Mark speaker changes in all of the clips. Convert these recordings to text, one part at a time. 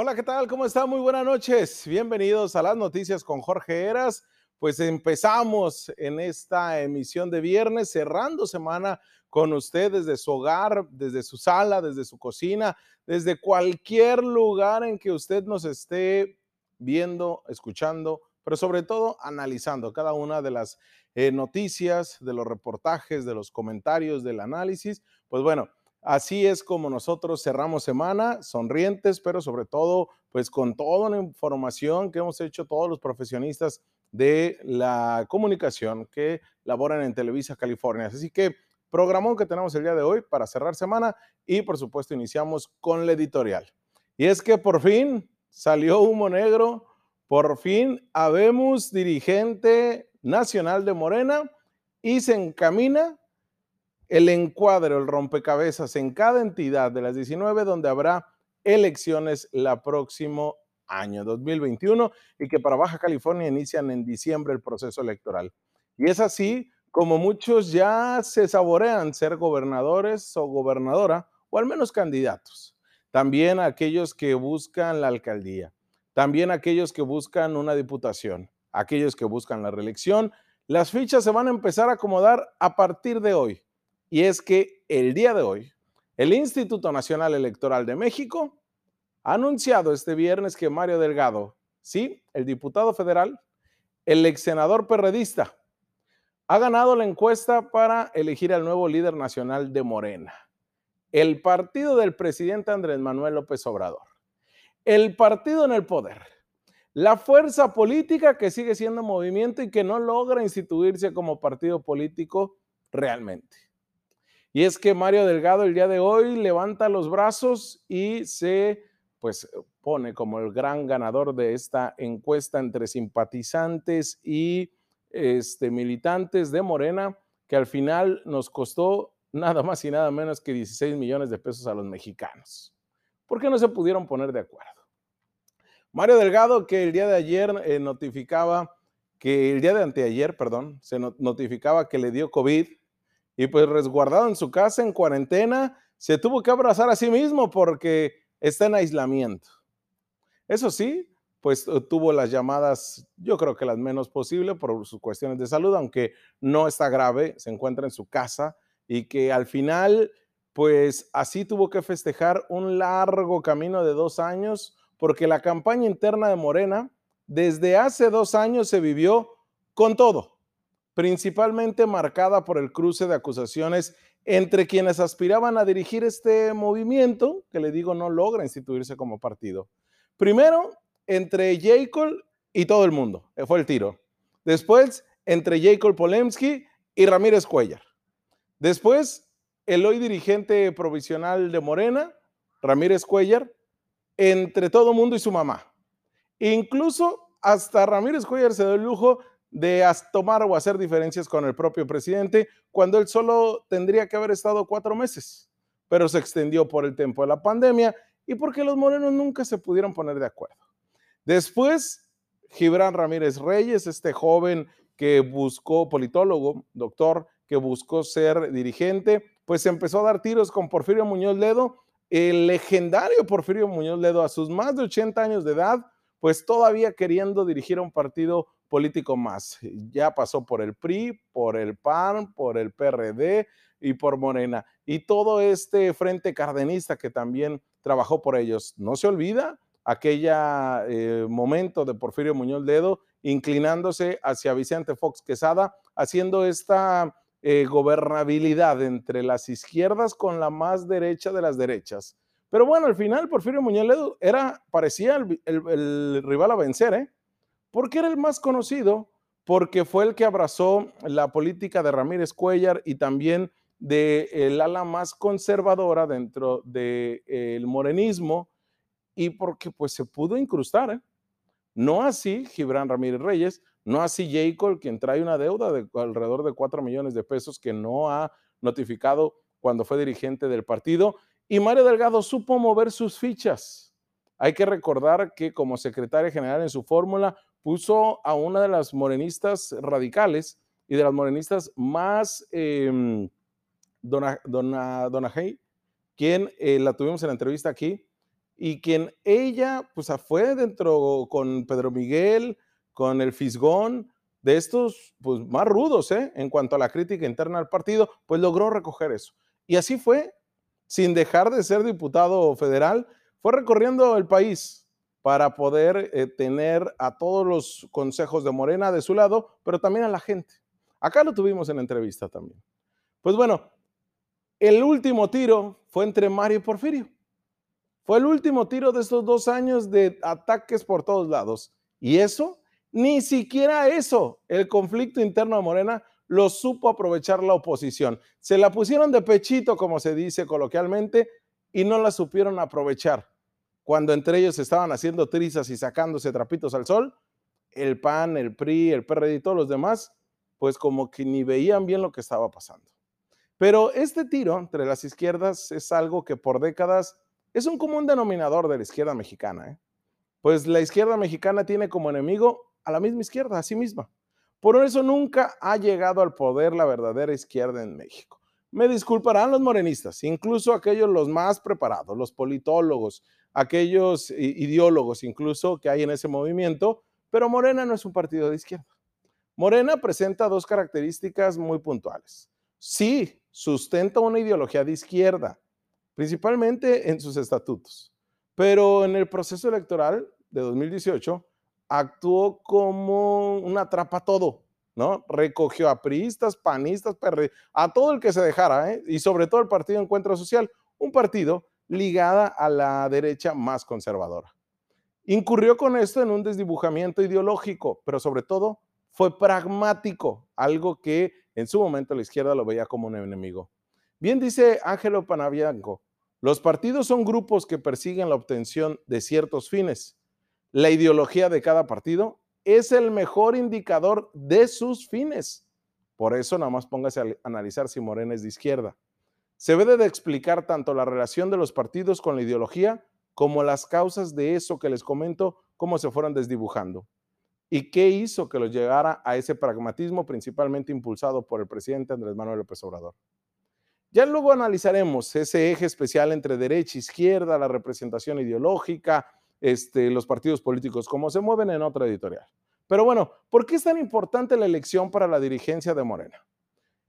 Speaker 1: Hola, ¿qué tal? ¿Cómo están? Muy buenas noches. Bienvenidos a las noticias con Jorge Eras. Pues empezamos en esta emisión de viernes, cerrando semana con usted desde su hogar, desde su sala, desde su cocina, desde cualquier lugar en que usted nos esté viendo, escuchando, pero sobre todo analizando cada una de las eh, noticias, de los reportajes, de los comentarios, del análisis. Pues bueno, Así es como nosotros cerramos semana, sonrientes, pero sobre todo, pues con toda la información que hemos hecho todos los profesionistas de la comunicación que laboran en Televisa California. Así que programón que tenemos el día de hoy para cerrar semana y por supuesto iniciamos con la editorial. Y es que por fin salió humo negro, por fin habemos dirigente nacional de Morena y se encamina el encuadre el rompecabezas en cada entidad de las 19 donde habrá elecciones la próximo año 2021 y que para Baja California inician en diciembre el proceso electoral. Y es así como muchos ya se saborean ser gobernadores o gobernadora o al menos candidatos. También aquellos que buscan la alcaldía, también aquellos que buscan una diputación, aquellos que buscan la reelección. Las fichas se van a empezar a acomodar a partir de hoy y es que el día de hoy, el Instituto Nacional Electoral de México ha anunciado este viernes que Mario Delgado, sí, el diputado federal, el ex senador perredista, ha ganado la encuesta para elegir al nuevo líder nacional de Morena, el partido del presidente Andrés Manuel López Obrador, el partido en el poder, la fuerza política que sigue siendo movimiento y que no logra instituirse como partido político realmente. Y es que Mario Delgado el día de hoy levanta los brazos y se pues pone como el gran ganador de esta encuesta entre simpatizantes y este, militantes de Morena, que al final nos costó nada más y nada menos que 16 millones de pesos a los mexicanos. ¿Por qué no se pudieron poner de acuerdo? Mario Delgado, que el día de ayer eh, notificaba que el día de anteayer, perdón, se notificaba que le dio COVID, y pues resguardado en su casa en cuarentena, se tuvo que abrazar a sí mismo porque está en aislamiento. Eso sí, pues tuvo las llamadas, yo creo que las menos posible por sus cuestiones de salud, aunque no está grave, se encuentra en su casa y que al final, pues así tuvo que festejar un largo camino de dos años, porque la campaña interna de Morena desde hace dos años se vivió con todo principalmente marcada por el cruce de acusaciones entre quienes aspiraban a dirigir este movimiento, que le digo no logra instituirse como partido. Primero, entre Jacob y todo el mundo, eh, fue el tiro. Después, entre Jacob Polemski y Ramírez Cuellar. Después, el hoy dirigente provisional de Morena, Ramírez Cuellar, entre todo el mundo y su mamá. Incluso hasta Ramírez Cuellar se dio el lujo de tomar o hacer diferencias con el propio presidente cuando él solo tendría que haber estado cuatro meses, pero se extendió por el tiempo de la pandemia y porque los morenos nunca se pudieron poner de acuerdo. Después, Gibran Ramírez Reyes, este joven que buscó, politólogo, doctor, que buscó ser dirigente, pues empezó a dar tiros con Porfirio Muñoz Ledo, el legendario Porfirio Muñoz Ledo a sus más de 80 años de edad, pues todavía queriendo dirigir a un partido político más. Ya pasó por el PRI, por el PAN, por el PRD y por Morena. Y todo este frente cardenista que también trabajó por ellos. No se olvida aquella eh, momento de Porfirio Muñoz Ledo inclinándose hacia Vicente Fox Quesada, haciendo esta eh, gobernabilidad entre las izquierdas con la más derecha de las derechas. Pero bueno, al final Porfirio Muñoz Ledo era, parecía el, el rival a vencer, ¿eh? ¿Por qué era el más conocido? Porque fue el que abrazó la política de Ramírez Cuellar y también del ala más conservadora dentro del morenismo y porque pues se pudo incrustar. ¿eh? No así Gibran Ramírez Reyes, no así Jacob, quien trae una deuda de alrededor de 4 millones de pesos que no ha notificado cuando fue dirigente del partido. Y Mario Delgado supo mover sus fichas. Hay que recordar que como secretaria general en su fórmula puso a una de las morenistas radicales y de las morenistas más, eh, Dona, Dona, quien eh, la tuvimos en la entrevista aquí, y quien ella pues fue dentro con Pedro Miguel, con el Fisgón, de estos pues más rudos ¿eh? en cuanto a la crítica interna al partido, pues logró recoger eso. Y así fue, sin dejar de ser diputado federal, fue recorriendo el país para poder eh, tener a todos los consejos de Morena de su lado, pero también a la gente. Acá lo tuvimos en entrevista también. Pues bueno, el último tiro fue entre Mario y Porfirio. Fue el último tiro de estos dos años de ataques por todos lados. Y eso, ni siquiera eso, el conflicto interno de Morena lo supo aprovechar la oposición. Se la pusieron de pechito, como se dice coloquialmente, y no la supieron aprovechar. Cuando entre ellos estaban haciendo trizas y sacándose trapitos al sol, el PAN, el PRI, el PRD y todos los demás, pues como que ni veían bien lo que estaba pasando. Pero este tiro entre las izquierdas es algo que por décadas es un común denominador de la izquierda mexicana. ¿eh? Pues la izquierda mexicana tiene como enemigo a la misma izquierda, a sí misma. Por eso nunca ha llegado al poder la verdadera izquierda en México. Me disculparán los morenistas, incluso aquellos los más preparados, los politólogos, aquellos ideólogos incluso que hay en ese movimiento, pero Morena no es un partido de izquierda. Morena presenta dos características muy puntuales. Sí, sustenta una ideología de izquierda, principalmente en sus estatutos, pero en el proceso electoral de 2018 actuó como una atrapa todo, ¿no? Recogió a priistas, panistas, a todo el que se dejara, ¿eh? y sobre todo el Partido Encuentro Social, un partido ligada a la derecha más conservadora. Incurrió con esto en un desdibujamiento ideológico, pero sobre todo fue pragmático, algo que en su momento la izquierda lo veía como un enemigo. Bien dice Ángelo Panavianco, los partidos son grupos que persiguen la obtención de ciertos fines. La ideología de cada partido es el mejor indicador de sus fines. Por eso nada más póngase a analizar si Morena es de izquierda. Se debe de explicar tanto la relación de los partidos con la ideología como las causas de eso que les comento, cómo se fueron desdibujando y qué hizo que los llegara a ese pragmatismo principalmente impulsado por el presidente Andrés Manuel López Obrador. Ya luego analizaremos ese eje especial entre derecha e izquierda, la representación ideológica, este, los partidos políticos, cómo se mueven en otra editorial. Pero bueno, ¿por qué es tan importante la elección para la dirigencia de Morena?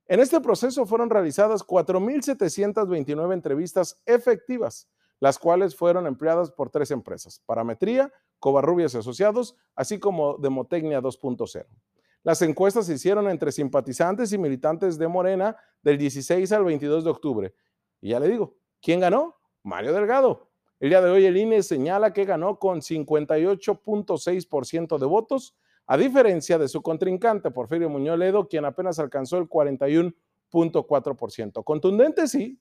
Speaker 1: En este proceso fueron realizadas 4.729 entrevistas efectivas, las cuales fueron empleadas por tres empresas, Parametría, Covarrubias y Asociados, así como Demotecnia 2.0. Las encuestas se hicieron entre simpatizantes y militantes de Morena del 16 al 22 de octubre. Y ya le digo, ¿quién ganó? Mario Delgado. El día de hoy el INE señala que ganó con 58.6% de votos, a diferencia de su contrincante Porfirio Muñoz Ledo, quien apenas alcanzó el 41.4%. Contundente, sí.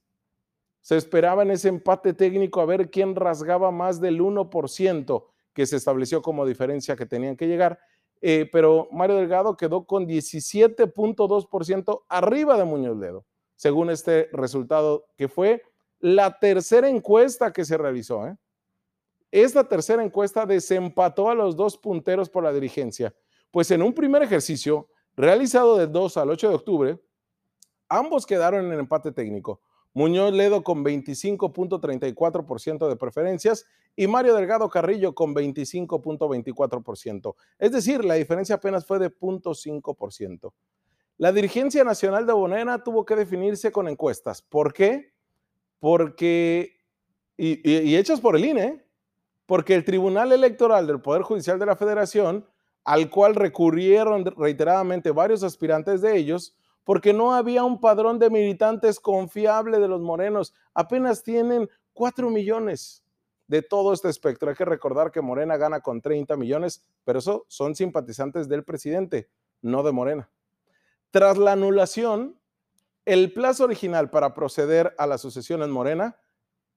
Speaker 1: Se esperaba en ese empate técnico a ver quién rasgaba más del 1% que se estableció como diferencia que tenían que llegar. Eh, pero Mario Delgado quedó con 17.2% arriba de Muñoz Ledo, según este resultado que fue la tercera encuesta que se realizó. ¿eh? Esta tercera encuesta desempató a los dos punteros por la dirigencia, pues en un primer ejercicio realizado del 2 al 8 de octubre, ambos quedaron en empate técnico. Muñoz Ledo con 25.34% de preferencias y Mario Delgado Carrillo con 25.24%. Es decir, la diferencia apenas fue de 0.5%. La dirigencia nacional de Bonena tuvo que definirse con encuestas. ¿Por qué? Porque, y, y hechas por el INE, porque el Tribunal Electoral del Poder Judicial de la Federación, al cual recurrieron reiteradamente varios aspirantes de ellos, porque no había un padrón de militantes confiable de los morenos. Apenas tienen 4 millones de todo este espectro. Hay que recordar que Morena gana con 30 millones, pero eso son simpatizantes del presidente, no de Morena. Tras la anulación, el plazo original para proceder a la sucesión en Morena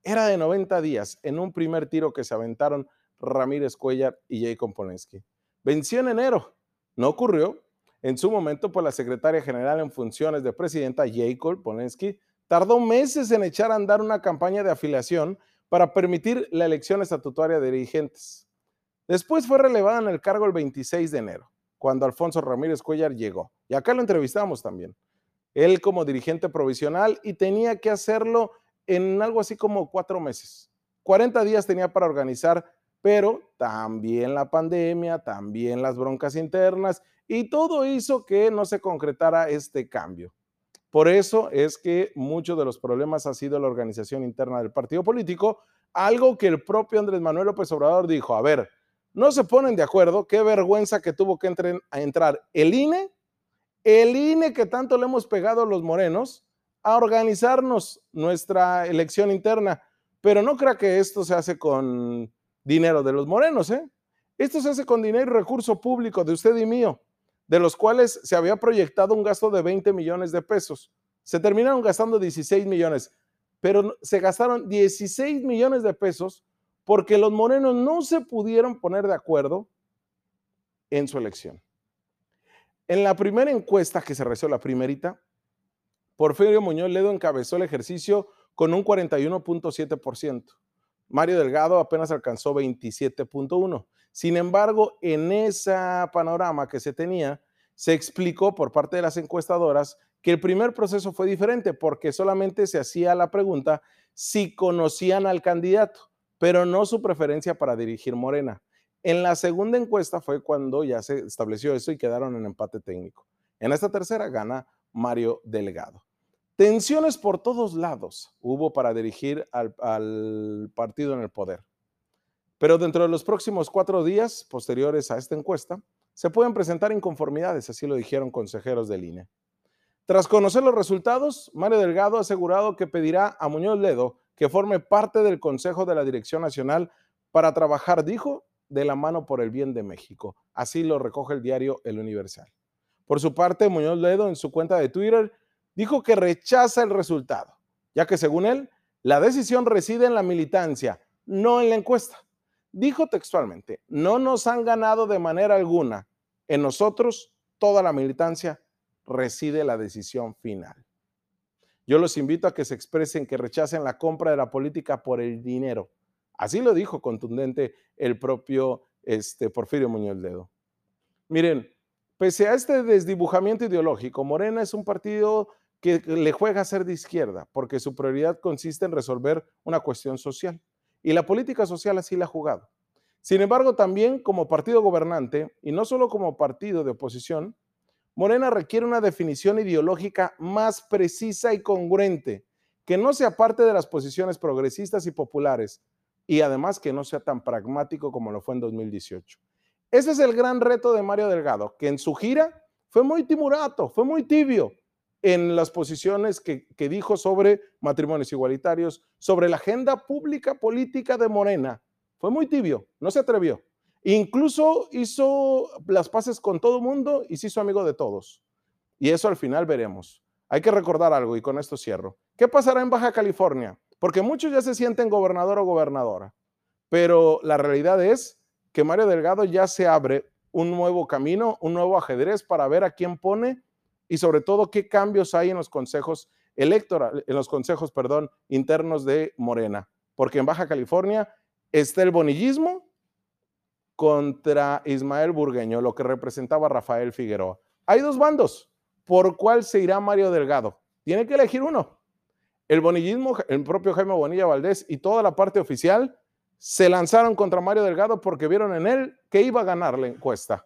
Speaker 1: era de 90 días en un primer tiro que se aventaron Ramírez Cuellar y Jacob Polensky. Venció en enero, no ocurrió en su momento, pues la secretaria general en funciones de presidenta, Jacob Polensky, tardó meses en echar a andar una campaña de afiliación para permitir la elección estatutaria de dirigentes. Después fue relevada en el cargo el 26 de enero, cuando Alfonso Ramírez Cuellar llegó. Y acá lo entrevistamos también. Él como dirigente provisional y tenía que hacerlo en algo así como cuatro meses. 40 días tenía para organizar, pero también la pandemia, también las broncas internas y todo hizo que no se concretara este cambio. Por eso es que muchos de los problemas ha sido la organización interna del partido político, algo que el propio Andrés Manuel López Obrador dijo, a ver, no se ponen de acuerdo, qué vergüenza que tuvo que entrar el INE, el INE que tanto le hemos pegado los morenos, a organizarnos nuestra elección interna. Pero no crea que esto se hace con dinero de los morenos, ¿eh? Esto se hace con dinero y recurso público de usted y mío, de los cuales se había proyectado un gasto de 20 millones de pesos. Se terminaron gastando 16 millones, pero se gastaron 16 millones de pesos porque los morenos no se pudieron poner de acuerdo en su elección. En la primera encuesta que se realizó, la primerita, Porfirio Muñoz Ledo encabezó el ejercicio con un 41.7%. Mario Delgado apenas alcanzó 27.1%. Sin embargo, en ese panorama que se tenía, se explicó por parte de las encuestadoras que el primer proceso fue diferente porque solamente se hacía la pregunta si conocían al candidato, pero no su preferencia para dirigir Morena. En la segunda encuesta fue cuando ya se estableció eso y quedaron en empate técnico. En esta tercera gana Mario Delgado. Tensiones por todos lados hubo para dirigir al, partido en el poder. Pero dentro de los próximos cuatro días posteriores a esta encuesta, se pueden presentar inconformidades, así lo dijeron consejeros del INE. Tras conocer los resultados, Mario Delgado ha asegurado que pedirá a Muñoz Ledo que forme parte del Consejo de la Dirección Nacional para trabajar, dijo, de la mano por el bien de México. Así lo recoge el diario El Universal. Por su parte, Muñoz Ledo en su cuenta de Twitter dijo que rechaza el resultado, ya que según él, la decisión reside en la militancia, no en la encuesta. Dijo textualmente, no nos han ganado de manera alguna. En nosotros, toda la militancia reside la decisión final. Yo los invito a que se expresen que rechacen la compra de la política por el dinero. Así lo dijo contundente el propio este, Porfirio Muñoz Ledo. Miren, pese a este desdibujamiento ideológico, Morena es un partido que le juega a ser de izquierda, porque su prioridad consiste en resolver una cuestión social. Y la política social así la ha jugado. Sin embargo, también como partido gobernante, y no solo como partido de oposición, Morena requiere una definición ideológica más precisa y congruente, que no sea parte de las posiciones progresistas y populares, y además que no sea tan pragmático como lo fue en 2018. Ese es el gran reto de Mario Delgado, que en su gira fue muy timurato, fue muy tibio, en las posiciones que, dijo sobre matrimonios igualitarios, sobre la agenda pública política de Morena. Fue muy tibio, no se atrevió. Incluso hizo las paces con todo mundo y se hizo amigo de todos. Y eso al final veremos. Hay que recordar algo y con esto cierro. ¿Qué pasará en Baja California? Porque muchos ya se sienten gobernador o gobernadora, pero la realidad es que Mario Delgado ya se abre un nuevo camino, un nuevo ajedrez para ver a quién pone y sobre todo qué cambios hay en los consejos electorales, en los consejos, perdón, internos de Morena, porque en Baja California está el bonillismo contra Ismael Burgueño, lo que representaba Rafael Figueroa. Hay dos bandos. ¿Por cuál se irá Mario Delgado? Tiene que elegir uno. El bonillismo, el propio Jaime Bonilla Valdés y toda la parte oficial se lanzaron contra Mario Delgado porque vieron en él que iba a ganar la encuesta.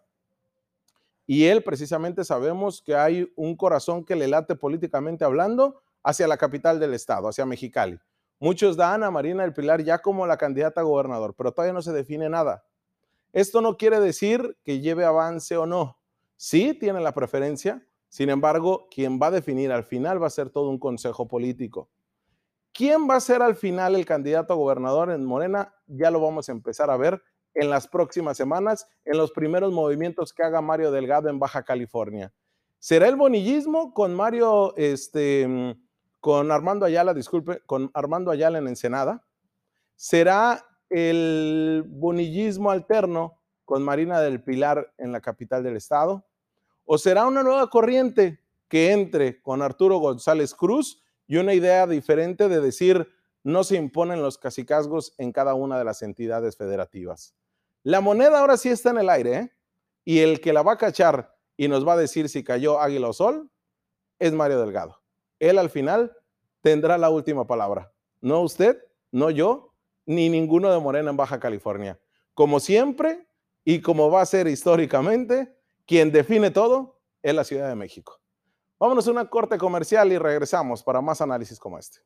Speaker 1: Y él precisamente sabemos que hay un corazón que le late políticamente hablando hacia la capital del estado, hacia Mexicali. Muchos dan a Marina del Pilar ya como la candidata a gobernador, pero todavía no se define nada. Esto no quiere decir que lleve avance o no. Sí tiene la preferencia, sin embargo, quien va a definir al final va a ser todo un consejo político. ¿Quién va a ser al final el candidato a gobernador en Morena? Ya lo vamos a empezar a ver en las próximas semanas, en los primeros movimientos que haga Mario Delgado en Baja California. ¿Será el bonillismo con Mario, este, con Armando Ayala, disculpe, con Armando Ayala en Ensenada? ¿Será el bonillismo alterno con Marina del Pilar en la capital del estado? ¿O será una nueva corriente que entre con Arturo González Cruz y una idea diferente de decir no se imponen los cacicazgos en cada una de las entidades federativas? La moneda ahora sí está en el aire. ¿eh? Y el que la va a cachar y nos va a decir si cayó águila o sol es Mario Delgado. Él al final tendrá la última palabra. No usted, no yo, ni ninguno de Morena en Baja California. Como siempre y como va a ser históricamente, quien define todo es la Ciudad de México. Vámonos a una corte comercial y regresamos para más análisis como este.